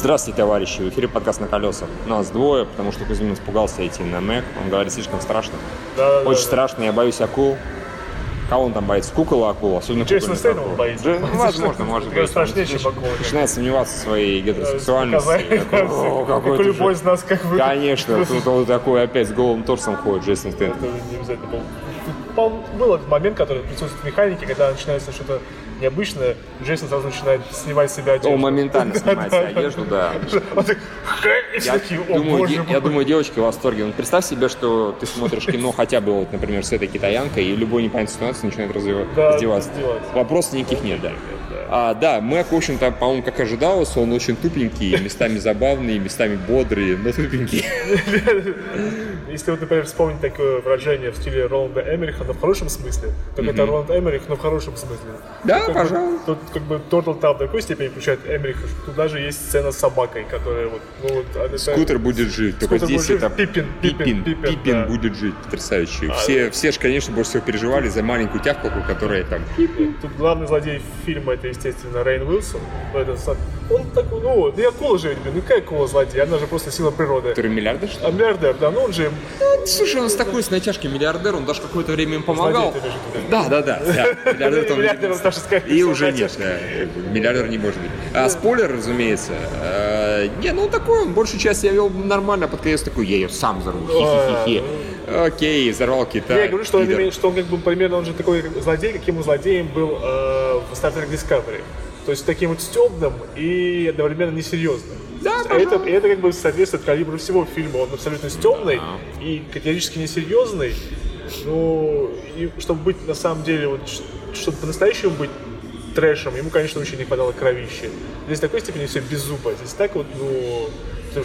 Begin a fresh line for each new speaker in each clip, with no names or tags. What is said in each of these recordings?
Здравствуйте, товарищи! В эфире подкаст на колесах. Нас двое, потому что Кузьмин испугался идти на Мэг. Он говорит, слишком страшно.
Да,
Очень страшно, я боюсь акул. Кого он там боится? Кукол акул? Особенно
Джейсон
акул.
боится.
Дж- ну, Возможно, может быть.
страшнее, чем акула.
Начинает сомневаться в своей гетеросексуальности. «О,
как любой
же».
из нас, как вы.
Конечно, тут он такой опять с голым торсом ходит, Джейсон Стейтем.
Это не обязательно был. Был момент, который присутствует в механике, когда начинается что-то необычное, Джейсон сразу начинает снимать с себя одежду.
Он моментально снимает себе одежду, да.
Он так, и все
Я
такие, о
думаю,
боже
де-
мой.
я думаю, девочки в восторге. Ну, представь себе, что ты смотришь кино хотя бы, вот, например, с этой китаянкой, и любой непонятной ситуации начинает раздеваться.
раздеваться.
Вопросов никаких нет, да. А, да, Мэг, в общем-то, по-моему, как ожидалось, он очень тупенький, местами забавный, местами бодрый, но тупенький.
Если вот, например, вспомнить такое выражение в стиле Роланда Эмериха, но в хорошем смысле, так это Роланд Эмерих, но в хорошем смысле.
Да,
Тут как бы-. Тут как бы Turtle Town в такой степени включает Эмериха, что тут даже есть сцена с собакой, которая вот, ну вот... она-
Скутер будет жить, только
Скутер
здесь
будет жить,
это
Пиппин, Пиппин, Пиппин,
Пиппин
да. А,
будет жить, потрясающий. Все, все же, конечно, больше всего переживали за маленькую тявкалку, которая там
Тут главный злодей фильма это, естественно, Рейн Уилсон. Ну, это он такой, ну, да и акула же, ведь, блин, ну какая акула злодей? Она же просто сила природы.
который миллиардер, что ли?
А миллиардер, да, ну он же
Слушай, он с такой с натяжкой миллиардер, он даже какое-то время им помогал.
Злодей?
Да, да, да. да. Миллиардер, он
Миллиардер, даже
И уже нет, да. Миллиардер не может быть. А спойлер, разумеется. э, Не, ну он такой, он большую часть я вел нормально, а под конец такой, я ее сам взорву. Хи-хи-хи. Окей, взорвал Китай.
Я говорю, что он, что он как бы примерно он же такой злодей, каким он злодеем был э, в Star Trek Discovery. То есть таким вот стебным и одновременно несерьезным.
Да,
А это, это как бы соответствует калибру всего фильма. Он абсолютно стебный и категорически несерьезный. Ну, и чтобы быть на самом деле, вот, чтобы по-настоящему быть трэшем, ему, конечно, очень не хватало кровищи. Здесь в такой степени все беззубо. Здесь так вот, ну...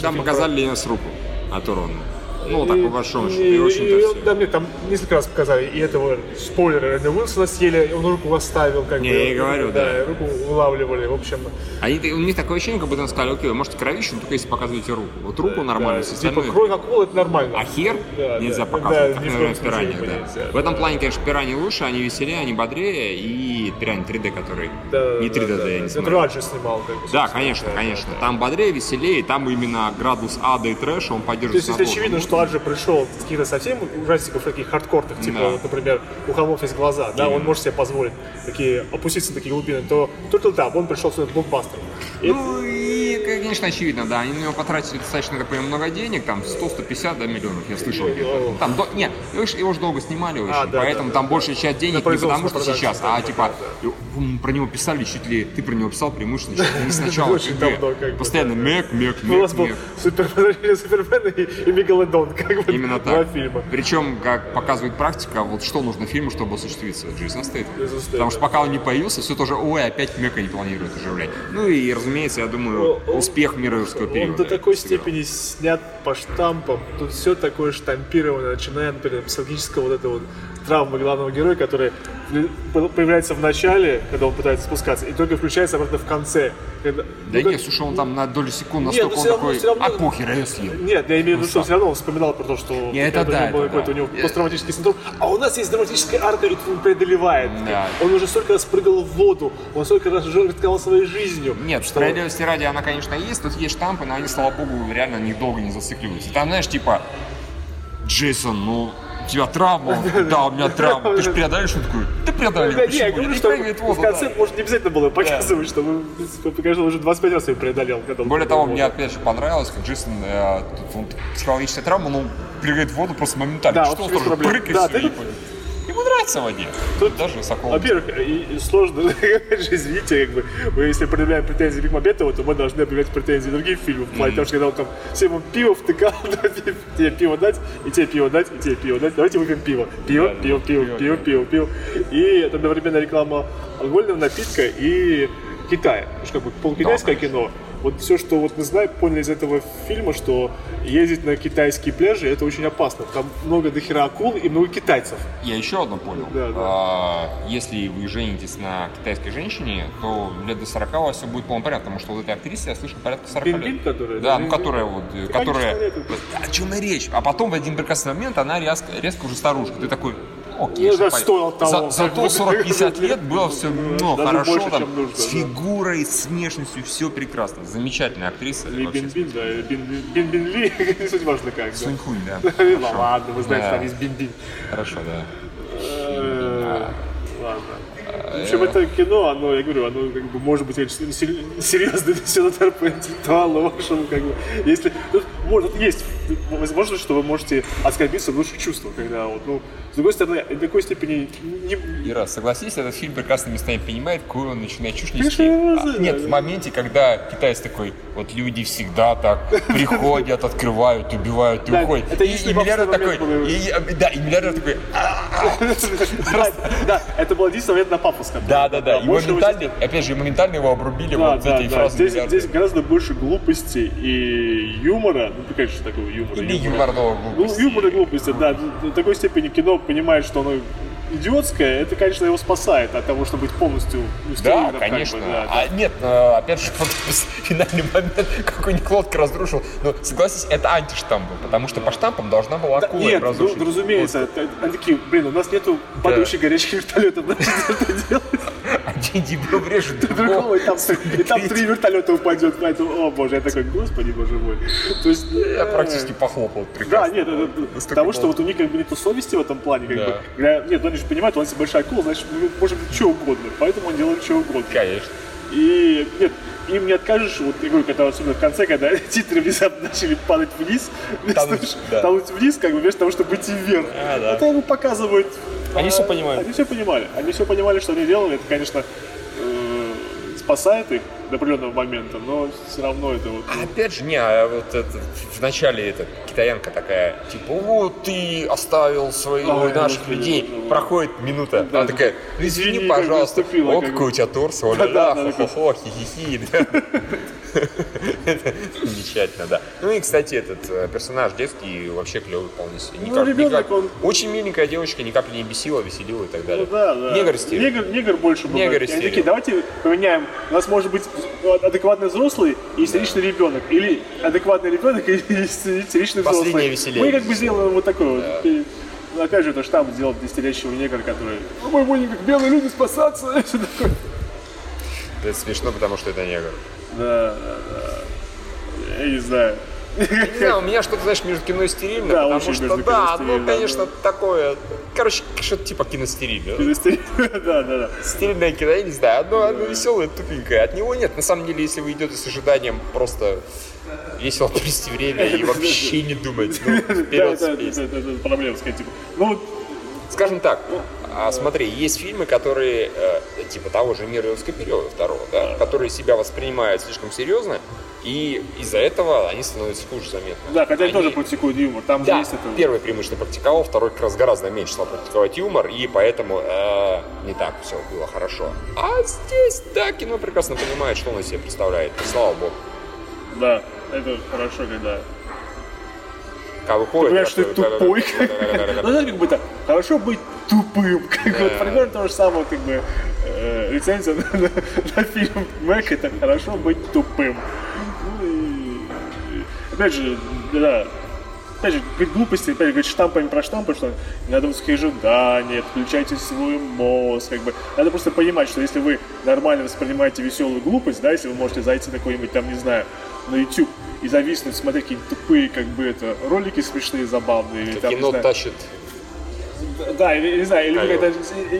Там показали Ленинс руку оторванную. Ну, так по большому счету.
и-
И, общем-то,
и-. Да, мне там несколько раз показали, и этого спойлера Рэнда Уилсона съели, он руку оставил, как
Не,
бы.
я и говорю, да.
и руку вылавливали, в общем.
Они, у них такое ощущение, как будто им сказали, окей, вы можете кровищу, но только если показываете руку. Вот руку нормально,
да,
все
типа,
остальное...
кровь акулы, это нормально.
А хер
Да,
нельзя
да,
показывать,
да,
как, наверное, в пираньях, да.
нельзя,
В этом плане, конечно, пираньи лучше, они веселее, они бодрее, и пираньи 3D, который
Да,
не
да,
3D,
да,
да, я не смотрел.
Раджи снимал, как бы.
Да, конечно,
да,
конечно.
да, да.
Там бодрее, веселее, там именно градус ада и трэша, он
То
поддерживается
есть, если
над
очевидно,
воздухом.
Что Аджи пришел с каких-то совсем ужастиков таких хардкорных, типа,
Да.
вот, например, у холмов есть глаза, да, он может себе позволить такие, опуститься на такие глубины, то Turtle Top, он пришел с блокбастером. И
Ну и, конечно, очевидно, да, они на него потратили достаточно, так понимаю, много денег, там 100-150 да, миллионов, я слышал где-то. Там, до- нет, его ж- его же долго снимали очень,
А, да,
поэтому
да,
там
да,
большая часть денег не потому что сейчас, а типа про него писали чуть ли, ты про него писал преимущественно чуть ли не сначала
бы,
Постоянно мек, мек,
у нас
мек, мек.
Супермен, Супермен и, Мегалодон, как бы
Именно так.
фильма.
Причем, как показывает практика, вот что нужно фильму, чтобы осуществиться? Джейсон Стейтем. Потому что пока он не появился, все тоже, ой, опять Мека не планирует оживлять. Ну и, разумеется, я думаю,
О,
успех мировского
Он
периода.
до такой
сыграл.
степени снят по штампам. Тут все такое штампированное, начиная, например, с логического вот этого вот травмы главного героя, который появляется в начале, когда он пытается спускаться, и только включается обратно в конце. Когда-
Да
ну,
нет, слушай, он там на долю секунд
Нет,
настолько
ну
он
равно-
такой,
равно-
а похер, а я съел.
Нет, я имею в виду, что все равно он вспоминал про то, что
Не, это да, это да.
у него посттравматический синдром. А у нас есть драматическая арка, и он преодолевает.
Да.
Он уже столько раз прыгал в воду, он столько раз рисковал своей жизнью.
Нет,
что-
справедливости ради она, конечно, есть, тут есть штампы, но они, слава богу, реально недолго не зацикливаются. Там, знаешь, типа, Джейсон, ну, у тебя травма, да, у меня травма, ты же преодолеешь, он такой, ты преодолел,
Да, я говорю, что
в
конце, может, не обязательно было показывать, что конечно, уже 25 раз я преодолел.
Более того, мне опять же понравилось, как Джейсон, э, он психологическая травма, но прыгает в воду просто моментально.
Да,
что он
ты-
и. В воде.
Тут-
даже Сокол.
Во-первых, и сложно, извините, как бы, мы если предъявляем претензии к Мамбетову, то мы должны объявлять претензии другим фильмам. В плане того, что когда он там всем пиво втыкал, да, тебе пиво дать, и тебе пиво дать, и тебе пиво дать, давайте выпьем пиво. Пиво,
Да, да,
пиво, пиво,
пиво,
пиво, пиво, пиво. И это одновременно реклама алкогольного напитка и Китая. Потому что как бы полукитайское кино. Вот все, что вот мы знаем, поняли из этого фильма, что ездить на китайские пляжи это очень опасно. Там много дохера акул и много китайцев.
Я еще одно понял.
Да, да.
А, если вы женитесь на китайской женщине, то лет до 40 у вас все будет полный порядок, потому что вот этой актрисе, я слышал, порядка 40
Бин-Бин,
лет.
которая,
Да,
да,
ну которая вот, которая... О чем и речь? А потом в один прекрасный момент она резко, резко уже старушка. Ты такой, окей,
да,
что
стоило того,
За-. Зато 40-50 лет было все ну,
Даже
хорошо,
больше,
там,
нужно,
с
да.
фигурой, с внешностью, все прекрасно. Замечательная актриса.
Ли. Бин Бин, да, Бин Бин Бин Ли, не суть важно как. да.
Сунь Хунь, да.
Ну
Хорошо.
ладно, вы знаете,
Да.
там есть Бин Бин.
Хорошо, да.
Э, Ладно. В общем, это кино, оно, я говорю, оно как бы может быть серьезно несет удар по интеллектуалу вашему, как бы, если, может, есть возможность, что вы можете оскорбиться в лучших чувствах, когда вот, ну, с другой стороны, до такой степени не,
Ира, согласись, этот фильм прекрасно местами понимает, какую он начинает чушь нести. А, нет, в моменте, когда китаец такой, вот люди всегда так приходят, открывают, убивают и уходят.
это
И, миллиардер такой,
был.
а, да, и миллиардер такой, «А,
да, да, это было единственный момент на скажем.
да, да, да, и моментально, опять же, моментально его обрубили вот этой фразой
здесь гораздо больше глупости и юмора. Ну, конечно, такого юмора.
Или юморного
Ну,
глупости.
юмор и глупости, да. До такой степени кино понимает, что оно идиотское, это, конечно, его спасает от того, чтобы быть полностью
Да,
устроенным, как бы,
конечно.
да, да.
А нет, э, опять же, вот финальный момент, какой-нибудь лодка разрушил. Но согласись, это антиштамп был, потому что по штампам должна была
Да,
акула
нет, ну,
разрушить.
ну, разумеется, это- они такие, блин, у нас нету падающих горячих вертолетов, значит, это делать
дебил врежет
другого,
другого.
и там, и там три вертолета упадет, поэтому, о боже, я такой, господи, боже мой. То есть,
Я
э,
практически похлопал
Да, нет, потому что вот у них как бы нету совести в этом плане, как бы. Нет, ну они же понимают, у есть большая акула, значит, мы можем делать что угодно, поэтому он делает что угодно.
Конечно.
И нет, им не откажешь, вот я говорю, когда особенно в конце, когда титры внезапно начали падать вниз,
Тонуть, да.
тонуть вниз, как бы вместо того, чтобы идти вверх.
А, да.
Это ему показывают.
Они
а,
всё понимают.
Они все понимали. Они все понимали, что они делали. Это, конечно, э, спасает их до определенного момента, но все равно это вот. ну,
Опять же, не, а вот это, в начале эта китаянка такая, типа, вот ты оставил своих
Ой,
наших
господи,
людей.
ну,
Проходит минута,
Да.
она такая, ну извини,
Извини,
пожалуйста. О,
как бы.
какой у тебя торс, оля
да, да,
хо-хо-хо, хи-хи-хи. Да. Это Замечательно, да. Ну и, кстати, этот э, персонаж детский вообще клевый вполне себе. Никак-
ребенок, он-
Очень миленькая девочка, ни капли не бесила, веселила и так далее.
Ну да, да.
Негр стиль.
Негр, негр больше был.
Негр стиль.
Такие, давайте поменяем. У нас может быть адекватный взрослый и истеричный ребенок. Или адекватный ребенок и истеричный взрослый.
Последнее веселее.
Мы как бы сделаем вот такой вот. И, ну, опять же, это штамп сделал десятилетнего негра, который... «Ну, мы будем как белые люди спасаться. Такое.
Это смешно, потому что это негр.
Да, да, да. Я не знаю.
Не знаю, у меня что-то, знаешь, между кино и стерильно,
Да,
потому что, да, ну, конечно, такое, короче, что-то типа киностерильно.
Да, да, да.
Стерильное кино, я не знаю, одно, одно веселое, тупенькое. От него нет. На самом деле, если вы идете с ожиданием просто весело провести время и вообще не думать, ну,
Да,
вперед
это, это, это проблема, сказать, типа. Ну,
Скажем так, а, смотри, есть фильмы, которые, э, типа того же «Мира юрского периода» второго, да, которые себя воспринимают слишком серьезно, и из-за этого они становятся хуже заметно.
да, хотя они тоже практикуют юмор. Там
Да,
есть это.
первый преимущественно практиковал, второй как раз гораздо меньше стал практиковать юмор, и поэтому э, не так все было хорошо. А здесь, да, кино прекрасно понимает, что он из себя представляет, и слава богу.
Да, это хорошо, когда
Когда выходит...
Понимаешь, что ты тупой. Ну, знаешь, как бы так, хорошо быть тупым. Как вот
Да.
примерно то же самое, как бы, э, рецензия на, на- на фильм Мэг, это хорошо быть тупым. Ну, и, и, опять же, да, опять же, говорить глупости, опять же, говорить штампами про штампы, что надо высокие ожидания, отключайте свой мозг, как бы. Надо просто понимать, что если вы нормально воспринимаете веселую глупость, да, если вы можете зайти на какой-нибудь там, не знаю, на YouTube и зависнуть, смотреть какие-то тупые, как бы это, ролики смешные, забавные, или там,
Кино
знаю,
тащит.
Да, или, не знаю, или когда,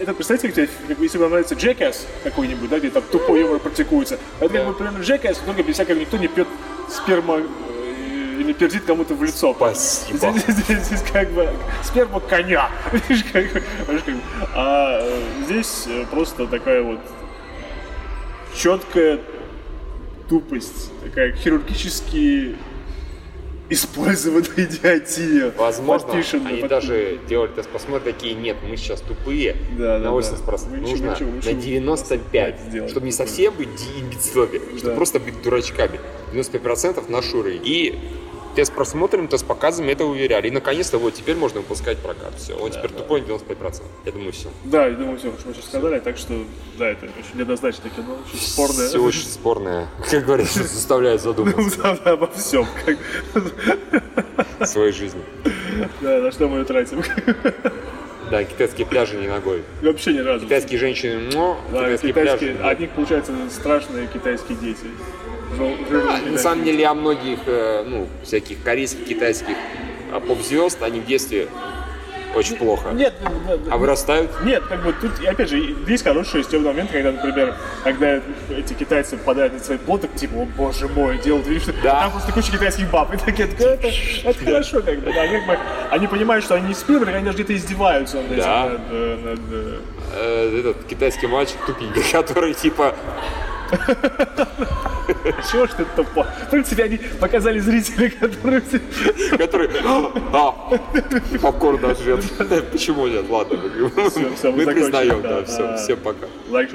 это представьте, как, как если вам нравится Jackass какой-нибудь, да, где там тупой юмор практикуется, это как бы примерно Jackass, только без всякого никто не пьет сперма э, или пердит кому-то в лицо.
Спасибо.
Здесь, здесь- здесь как бы сперма коня. А э, здесь э, просто такая вот четкая тупость, такая хирургически использованная идиотия.
Возможно,
Подпишем,
они
под-
даже делали тест посмотр такие, нет, мы сейчас тупые,
Да, да,
на 80%,
да. Ничего,
нужно
ничего,
на
ничего
95,
сделать.
чтобы не совсем быть имбецилами, чтобы
Да.
просто быть дурачками. 95% на шуры. И тест просмотрим, тест показываем, это уверяли. И наконец-то вот теперь можно выпускать прокат. Все, он теперь тупой на 95%. Я думаю, все.
Да, я думаю, все, что мы сейчас сказали, так что, да, это очень неоднозначное кино, очень спорное.
Все очень спорное, как говорится, заставляет задуматься
Да, да, обо всем.
В своей жизни.
да, на что мы ее тратим.
Да, китайские пляжи не ногой.
Вообще ни разу.
Китайские женщины, но
Да,
китайские,
китайские,
пляжи.
от них получаются страшные китайские дети.
А, на самом деле, о многих, э, ну, всяких корейских, китайских а, поп-звезд, они в детстве очень плохо.
Нет, ну, да, да.
А вырастают
Нет, как бы тут, опять же, есть хорошие стебные моменты, когда, например, когда эти китайцы попадают на свои плоты, типа, о боже мой, делают вид, что
Да.
там просто куча китайских баб, и такие, «Да, это, это хорошо, как бы, да, они, как бы, они понимают, что они не Спилберг, они даже где-то издеваются над этим,
Да.
над, э, над, э,
э, этот китайский мальчик тупенький, который типа
чего ж ты тупо? В принципе, они показали зрители, которые...
который а, попкорн жрет. Почему нет? Ладно, мы, признаем,
да,
все, всем пока.
Лайк.